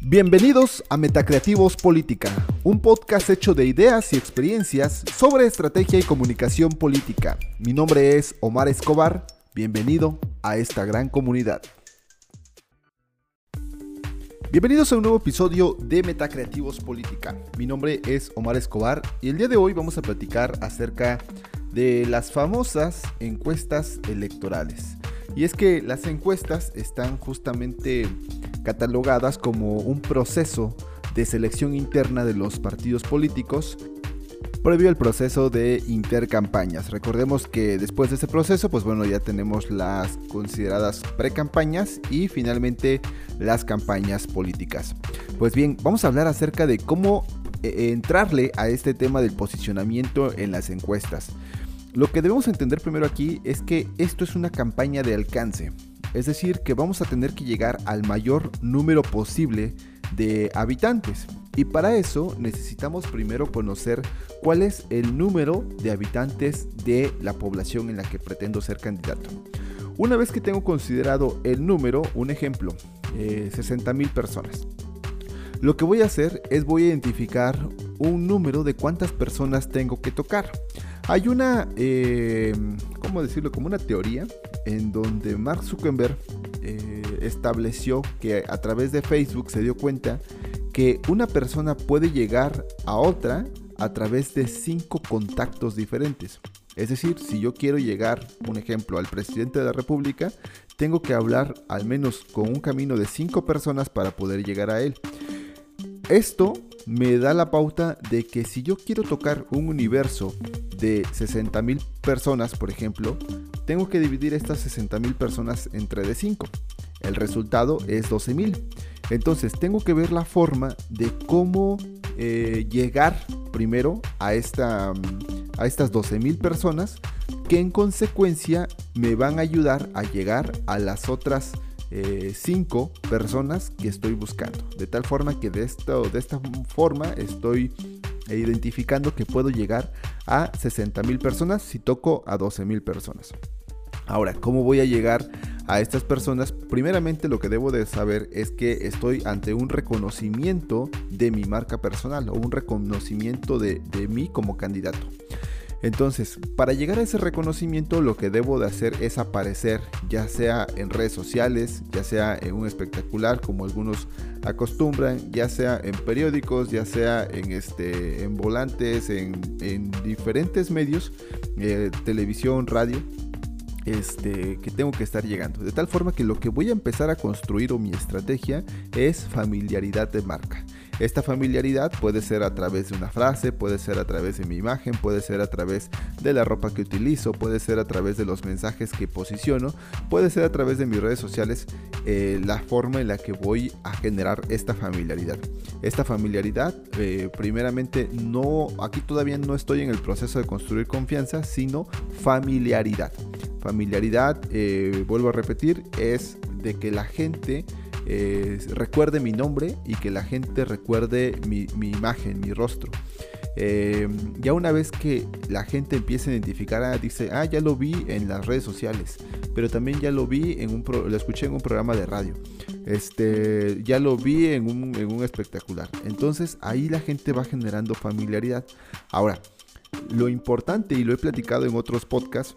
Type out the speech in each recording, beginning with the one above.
Bienvenidos a Metacreativos Política, un podcast hecho de ideas y experiencias sobre estrategia y comunicación política. Mi nombre es Omar Escobar, bienvenido a esta gran comunidad. Bienvenidos a un nuevo episodio de Metacreativos Política. Mi nombre es Omar Escobar y el día de hoy vamos a platicar acerca de las famosas encuestas electorales. Y es que las encuestas están justamente catalogadas como un proceso de selección interna de los partidos políticos previo al proceso de intercampañas. Recordemos que después de ese proceso, pues bueno, ya tenemos las consideradas precampañas y finalmente las campañas políticas. Pues bien, vamos a hablar acerca de cómo eh, entrarle a este tema del posicionamiento en las encuestas. Lo que debemos entender primero aquí es que esto es una campaña de alcance. Es decir, que vamos a tener que llegar al mayor número posible de habitantes. Y para eso necesitamos primero conocer cuál es el número de habitantes de la población en la que pretendo ser candidato. Una vez que tengo considerado el número, un ejemplo, 60 eh, mil personas. Lo que voy a hacer es voy a identificar un número de cuántas personas tengo que tocar. Hay una, eh, ¿cómo decirlo? Como una teoría en donde Mark Zuckerberg eh, estableció que a través de Facebook se dio cuenta que una persona puede llegar a otra a través de cinco contactos diferentes. Es decir, si yo quiero llegar, un ejemplo, al presidente de la República, tengo que hablar al menos con un camino de cinco personas para poder llegar a él. Esto me da la pauta de que si yo quiero tocar un universo de 60.000 personas, por ejemplo, tengo que dividir estas 60.000 personas entre de 5. El resultado es 12.000. Entonces tengo que ver la forma de cómo eh, llegar primero a, esta, a estas 12.000 personas que en consecuencia me van a ayudar a llegar a las otras eh, cinco personas que estoy buscando. De tal forma que de, esto, de esta forma estoy identificando que puedo llegar a 60 mil personas si toco a 12 mil personas. Ahora, ¿cómo voy a llegar a estas personas? Primeramente lo que debo de saber es que estoy ante un reconocimiento de mi marca personal o un reconocimiento de, de mí como candidato. Entonces, para llegar a ese reconocimiento lo que debo de hacer es aparecer, ya sea en redes sociales, ya sea en un espectacular como algunos acostumbran, ya sea en periódicos, ya sea en, este, en volantes, en, diferentes medios, eh, televisión, radio, este, que tengo que estar llegando. De tal forma que lo que voy a empezar a construir o mi estrategia es familiaridad de marca. Esta familiaridad puede ser a través de una frase, puede ser a través de mi imagen, puede ser a través de la ropa que utilizo, puede ser a través de los mensajes que posiciono, puede ser a través de mis redes sociales eh, la forma en la que voy a generar esta familiaridad. Esta familiaridad, eh, primeramente, no, aquí todavía no estoy en el proceso de construir confianza, sino familiaridad. Familiaridad, eh, vuelvo a repetir, es de que la gente recuerde mi nombre y que la gente recuerde mi, imagen, mi rostro. Em, ya una vez que la gente empieza a identificar, ah, dice, ah, ya lo vi en las redes sociales, pero también ya lo vi en un, lo escuché en un programa de radio, este, ya lo vi en un, en un espectacular. Entonces ahí la gente va generando familiaridad. Ahora, lo importante, y lo he platicado en otros podcasts,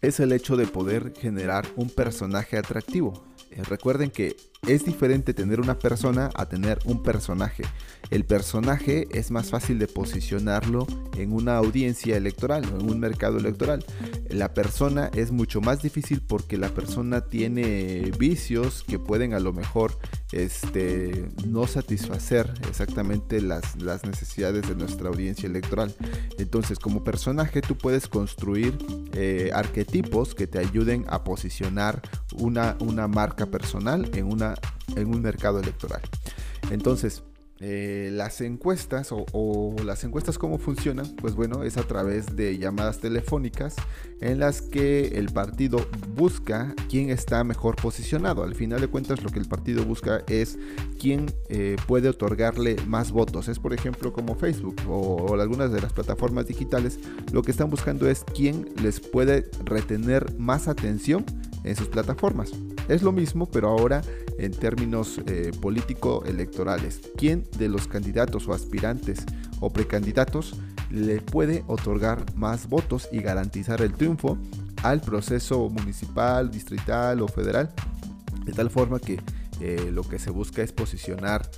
es el hecho de poder generar un personaje atractivo. Eh, recuerden que es diferente tener una persona a tener un personaje. El personaje es más fácil de posicionarlo en una audiencia electoral o en un mercado electoral. La persona es mucho más difícil porque la persona tiene vicios que pueden a lo mejor este, no satisfacer exactamente las, necesidades de nuestra audiencia electoral. Entonces como personaje tú puedes construir eh, arquetipos que te ayuden a posicionar una, una marca personal en una en un mercado electoral. Entonces, eh, las encuestas o, las encuestas cómo funcionan, pues bueno, es a través de llamadas telefónicas en las que el partido busca quién está mejor posicionado. Al final de cuentas lo que el partido busca es quién eh, puede otorgarle más votos. Es por ejemplo como Facebook o, algunas de las plataformas digitales, lo que están buscando es quién les puede retener más atención en sus plataformas. Es lo mismo, pero ahora en términos eh, político-electorales. ¿Quién de los candidatos o aspirantes o precandidatos le puede otorgar más votos y garantizar el triunfo al proceso municipal, distrital o federal? De tal forma que eh, lo que se busca es posicionar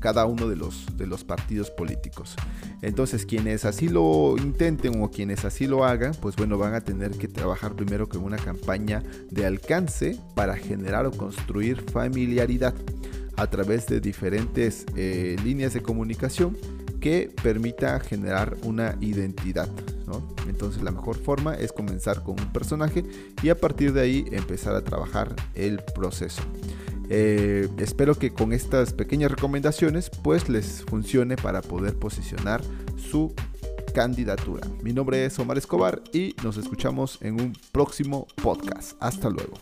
cada uno de los, de los partidos políticos. Entonces, quienes así lo intenten o quienes así lo hagan, pues bueno, van a tener que trabajar primero con una campaña de alcance para generar o construir familiaridad a través de diferentes eh, líneas de comunicación que permita generar una identidad. Entonces la mejor forma es comenzar con un personaje y a partir de ahí empezar a trabajar el proceso. Eh, espero que con estas pequeñas recomendaciones pues les funcione para poder posicionar su candidatura. Mi nombre es Omar Escobar y nos escuchamos en un próximo podcast. Hasta luego.